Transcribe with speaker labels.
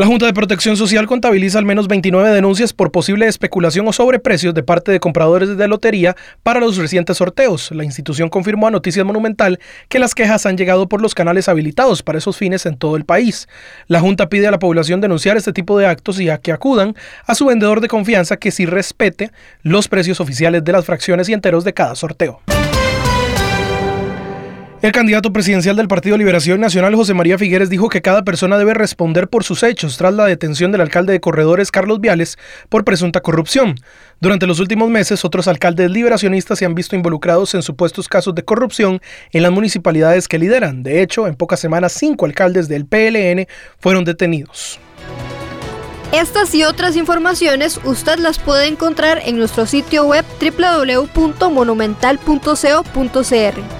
Speaker 1: La Junta de Protección Social contabiliza al menos 29 denuncias por posible especulación o sobreprecios de parte de compradores de lotería para los recientes sorteos. La institución confirmó a Noticias Monumental que las quejas han llegado por los canales habilitados para esos fines en todo el país. La Junta pide a la población denunciar este tipo de actos y a que acudan a su vendedor de confianza que sí respete los precios oficiales de las fracciones y enteros de cada sorteo. El candidato presidencial del Partido Liberación Nacional, José María Figueres, dijo que cada persona debe responder por sus hechos tras la detención del alcalde de Corredores, Carlos Viales, por presunta corrupción. Durante los últimos meses, otros alcaldes liberacionistas se han visto involucrados en supuestos casos de corrupción en las municipalidades que lideran. De hecho, en pocas semanas, cinco alcaldes del PLN fueron detenidos.
Speaker 2: Estas y otras informaciones usted las puede encontrar en nuestro sitio web www.monumental.co.cr.